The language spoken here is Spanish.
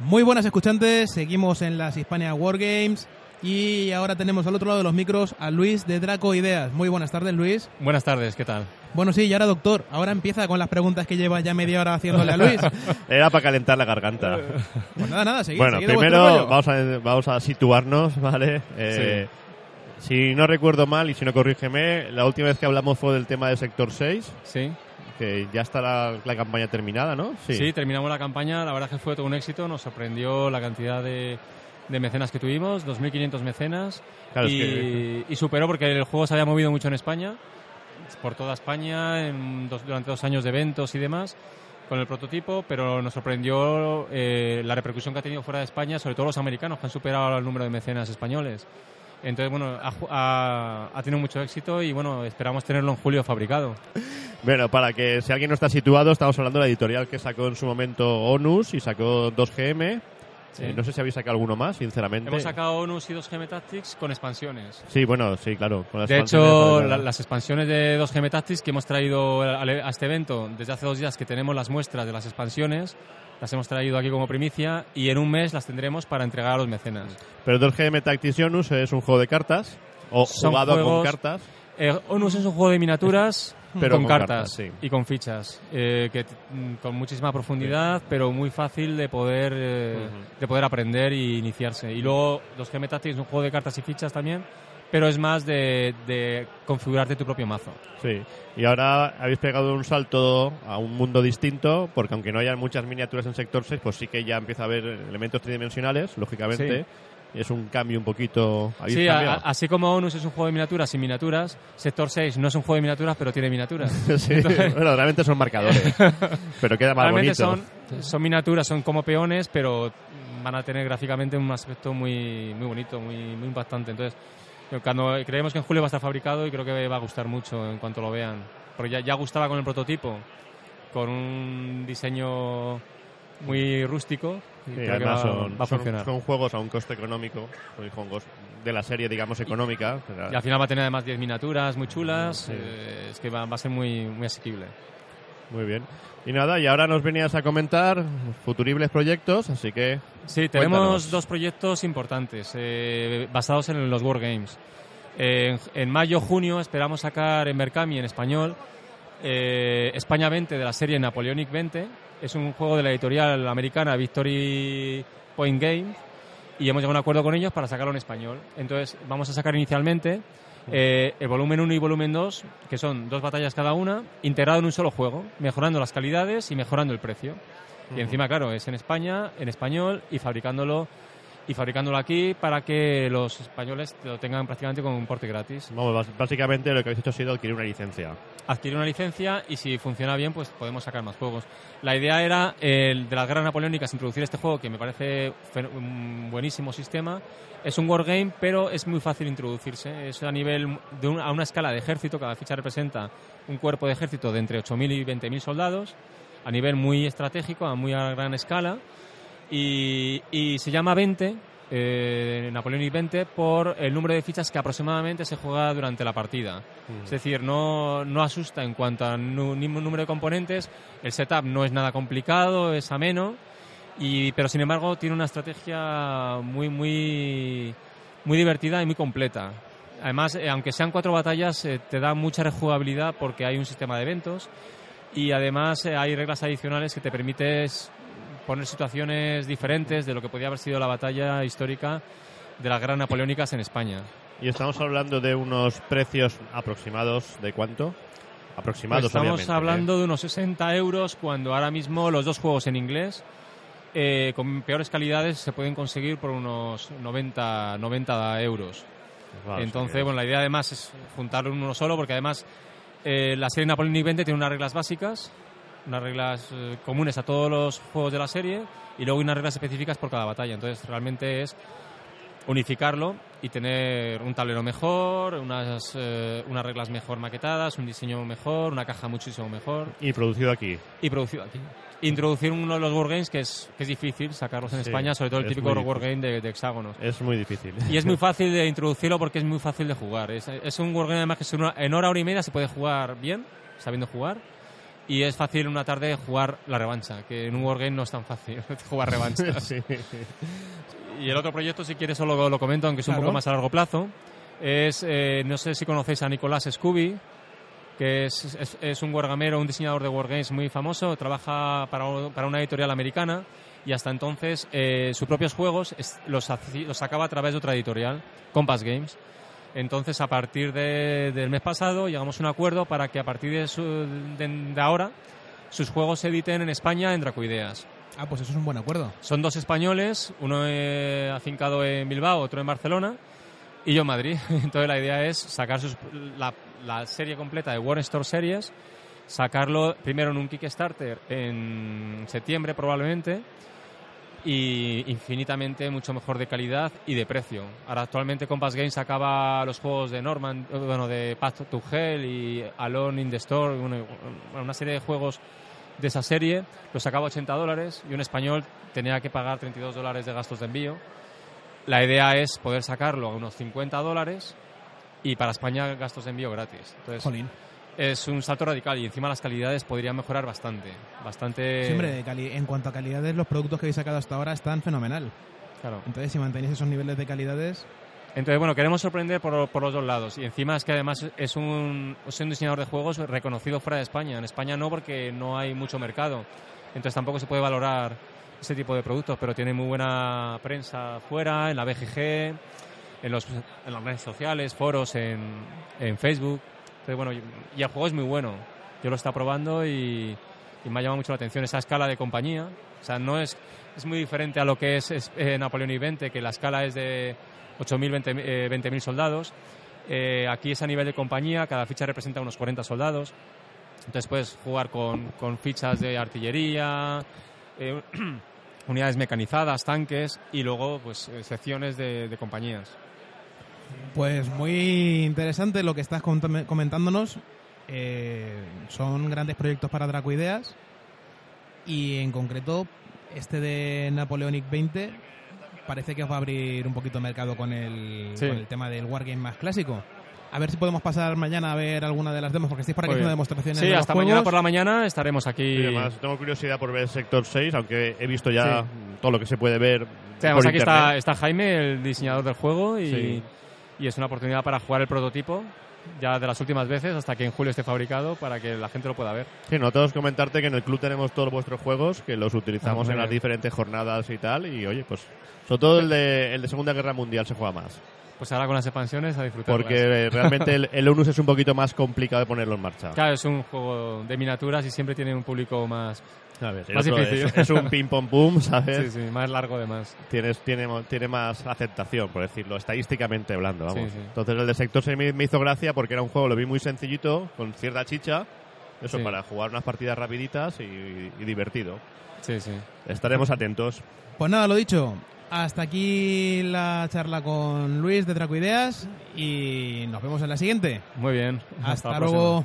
Muy buenas escuchantes, seguimos en las Hispania Wargames y ahora tenemos al otro lado de los micros a Luis de Draco Ideas. Muy buenas tardes, Luis. Buenas tardes, ¿qué tal? Bueno, sí, y ahora doctor, ahora empieza con las preguntas que lleva ya media hora haciéndole a Luis. Era para calentar la garganta. Pues nada, nada, seguid, bueno, seguid primero vamos a, vamos a situarnos, ¿vale? Eh, Si no recuerdo mal y si no corrígeme, la última vez que hablamos fue del tema de Sector 6, Sí, que ya está la, la campaña terminada, ¿no? sí. terminamos la campaña, la verdad es que fue todo un éxito, nos sorprendió la cantidad de, de mecenas que tuvimos, 2.500 mecenas, Claro, es y, que- y superó porque el juego se había movido mucho en España, por toda España, en dos- durante dos años de eventos y demás, con el prototipo, pero nos sorprendió eh, la repercusión que ha tenido fuera de España, sobre todo los americanos, que han superado el número de mecenas españoles. Entonces, bueno, ha, ha- ha tenido mucho éxito y, bueno, esperamos tenerlo en julio fabricado. Bueno, para que si alguien no está situado, estamos hablando de la editorial que sacó en su momento ONUS y sacó 2GM. Sí. Eh, no sé si habéis sacado alguno más, sinceramente. Hemos sacado ONUS y 2GM Tactics con expansiones. Sí, bueno, sí, claro. con las De hecho, la- las expansiones de 2GM Tactics que hemos traído al- a este evento desde hace dos días que tenemos las muestras de las expansiones, las hemos traído aquí como primicia y en un mes las tendremos para entregar a los mecenas. Pero 2GM Tactics ONUS es un juego de cartas, o Son jugado con juegos- cartas. Eh, ONUS es un juego de miniaturas Pero con, con cartas, cartas, sí. y con fichas, eh, que mm, con muchísima profundidad, pero muy fácil de poder eh, de poder aprender y iniciarse. Y luego 2GM Tactics es un juego de cartas y fichas también, pero es más de, de configurarte tu propio mazo. Sí, y ahora habéis pegado un salto a un mundo distinto, porque aunque no haya muchas miniaturas en sector 6, pues sí que ya empieza a haber elementos tridimensionales, lógicamente. Y es un cambio un poquito. ¿habéis Sí, a- así como ONUS es un juego de miniaturas sin miniaturas, Sector 6 no es un juego de miniaturas, pero tiene miniaturas. sí, bueno, realmente son marcadores, pero queda más Realmente bonito. son, son miniaturas, son como peones, pero van a tener gráficamente un aspecto muy, muy bonito, muy, muy impactante. Entonces, cuando creemos que en julio va a estar fabricado y creo que va a gustar mucho en cuanto lo vean. Porque ya, ya gustaba con el prototipo, con un diseño muy rústico. Y Sí, creo que además va, son, va a son- funcionar. son juegos a un coste económico, son juegos de la serie, digamos, económica. pero- Y al final va a tener además 10 miniaturas muy chulas. Sí. eh, es que va, va a ser muy, muy asequible. Muy bien. Y nada, y ahora nos venías a comentar futuribles proyectos, así que Sí, tenemos Cuéntanos. dos proyectos importantes eh, basados en los Wargames. Eh, en, en mayo, junio esperamos sacar en Berkami en español eh, España 20 de la serie Napoleonic 20. Es un juego de la editorial americana Victory Point Games y hemos llegado a un acuerdo con ellos para sacarlo en español. Entonces vamos a sacar inicialmente eh, el volumen 1 y volumen 2, que son dos batallas cada una, integrado en un solo juego, mejorando las calidades y mejorando el precio. Y encima, claro, es en España, en español y fabricándolo y fabricándolo aquí para que los españoles lo tengan prácticamente con un porte gratis. vamos, básicamente lo que habéis hecho ha sido adquirir una licencia. Adquirir una licencia y si funciona bien, pues podemos sacar más juegos. La idea era el de las guerras napoleónicas introducir este juego que me parece un buenísimo sistema. Es un wargame, pero es muy fácil introducirse. Es a nivel de un- a una escala de ejército, cada ficha representa un cuerpo de ejército de entre 8.000 y 20.000 soldados, a nivel muy estratégico, a muy a gran escala y, y se llama 20, eh, Napoleonic 20, por el número de fichas que aproximadamente se juega durante la partida. Es decir, no, no asusta en cuanto a número de componentes, el setup no es nada complicado, es ameno, y, pero sin embargo tiene una estrategia muy, muy, muy divertida y muy completa. Además, eh, aunque sean cuatro batallas, eh, te da mucha rejugabilidad porque hay un sistema de eventos y además eh, hay reglas adicionales que te permites poner situaciones diferentes de lo que podía haber sido la batalla histórica de las guerras napoleónicas en España. Y estamos hablando de unos precios aproximados de cuánto? Aproximados, Pues estamos ¿eh? hablando de unos 60 euros cuando ahora mismo los dos juegos en inglés eh, con peores calidades se pueden conseguir por unos 90, 90 euros. ¿eh? Vale, Entonces, bueno, la idea además es juntarlo en uno solo porque además eh, la serie Napoleonic 20 tiene unas reglas básicas, unas reglas eh, comunes a todos los juegos de la serie y luego unas reglas específicas por cada batalla. Entonces, realmente es unificarlo y tener un tablero mejor, unas, eh, unas reglas mejor maquetadas, un diseño mejor, una caja muchísimo mejor Y producido aquí. y producido aquí. Introducir uno de los wargames que es, que es difícil sacarlos en Sí, España, sobre todo el típico wargame de, de hexágonos. Es muy difícil. Y es muy fácil de introducirlo porque es muy fácil de jugar. Es, es un wargame además que es una- en hora, hora y media se puede jugar bien, sabiendo jugar. Y es fácil una tarde jugar la revancha, que en un wargame no es tan fácil jugar revanchas. Sí. Y el otro proyecto, si quieres, solo lo comento, aunque es un Claro. poco más a largo plazo. Es, eh, no sé si conocéis a Nicolás Scooby, que es, es, es un wargamero, un diseñador de wargames muy famoso, trabaja para, para una editorial americana y hasta entonces eh, sus propios juegos los, los sacaba a través de otra editorial, Compass Games. Entonces, a partir de- del mes pasado, llegamos a un acuerdo para que a partir de, su- de- de ahora sus juegos se editen en España en Dracoideas. Ah, pues eso es un buen acuerdo. Son dos españoles, uno eh, afincado en Bilbao, otro en Barcelona y yo en Madrid. Entonces la idea es sacar sus- la, la serie completa de War Store Series, sacarlo primero en un Kickstarter en septiembre probablemente y infinitamente mucho mejor de calidad y de precio. Ahora actualmente Compass Games acaba los juegos de Norman, eh, bueno, de Path to Hell y Alone in the Store, una serie de juegos de esa serie, los sacaba a 80 dólares y un español tenía que pagar 32 dólares de gastos de envío. La idea es poder sacarlo a unos 50 dólares y para España gastos de envío gratis. Es un salto radical y encima las calidades podrían mejorar bastante. Bastante. Sí, hombre, de cali- en cuanto a calidades, los productos que habéis sacado hasta ahora están fenomenal. Claro. Entonces, si mantenéis esos niveles de calidades, Entonces, bueno, queremos sorprender por, por los dos lados. Y encima es que además es un, es un diseñador de juegos reconocido fuera de España. En España no, porque no hay mucho mercado. Entonces tampoco se puede valorar ese tipo de productos, pero tiene muy buena prensa fuera, en la BGG, en, los, en las redes sociales, foros, en, en Facebook. Entonces, bueno, y, el juego es muy bueno. Yo lo está probando y, y me ha llamado mucho la atención esa escala de compañía. O sea, no es, es muy diferente a lo que es, es, eh, Napoleón y 20, que la escala es de 8.000, 20.000 eh, 20.000 soldados. Eh, aquí es a nivel de compañía, cada ficha representa unos 40 soldados. Entonces puedes jugar con, con fichas de artillería, eh, unidades mecanizadas, tanques y luego pues secciones de, de compañías. Pues muy interesante lo que estás comentándonos. Eh, son grandes proyectos para Dracoideas y en concreto este de Napoleonic 20 parece que os va a abrir un poquito mercado con el, Sí. con el tema del Wargame más clásico. A ver si podemos pasar mañana a ver alguna de las demos, porque estáis por aquí haciendo demostraciones Sí, de los hasta juegos. mañana por la mañana estaremos aquí. Y además, tengo curiosidad por ver sector 6, aunque he visto ya Sí. todo lo que se puede ver. Sí, además por aquí internet. está, está Jaime, el diseñador del juego, y, Sí. Y es una oportunidad para jugar el prototipo ya de las últimas veces hasta que en julio esté fabricado para que la gente lo pueda ver. Sí, nosotros comentarte que en el club tenemos todos vuestros juegos, que los utilizamos Ah, en las diferentes jornadas y tal. Y oye, pues sobre todo el de, el de Segunda Guerra Mundial se juega más. Pues ahora con las expansiones a disfrutar. Porque eh, realmente el, el ONUS es un poquito más complicado de ponerlo en marcha. Claro, es un juego de miniaturas y siempre tiene un público más, ¿Sabes? El Más difícil. Es, es un ping pong boom, ¿sabes? sí, sí, más largo de más. Tienes, tiene, tiene más aceptación, por decirlo, estadísticamente hablando. Vamos. Sí, sí. Entonces el de sector se me, me hizo gracia porque era un juego, lo vi muy sencillito, con cierta chicha. Eso Sí. para jugar unas partidas rapiditas y, y divertido. Sí, sí. Estaremos atentos. Pues nada, lo dicho. Hasta aquí la charla con Luis de Dracoideas y nos vemos en la siguiente. Muy bien. Hasta, próxima. luego.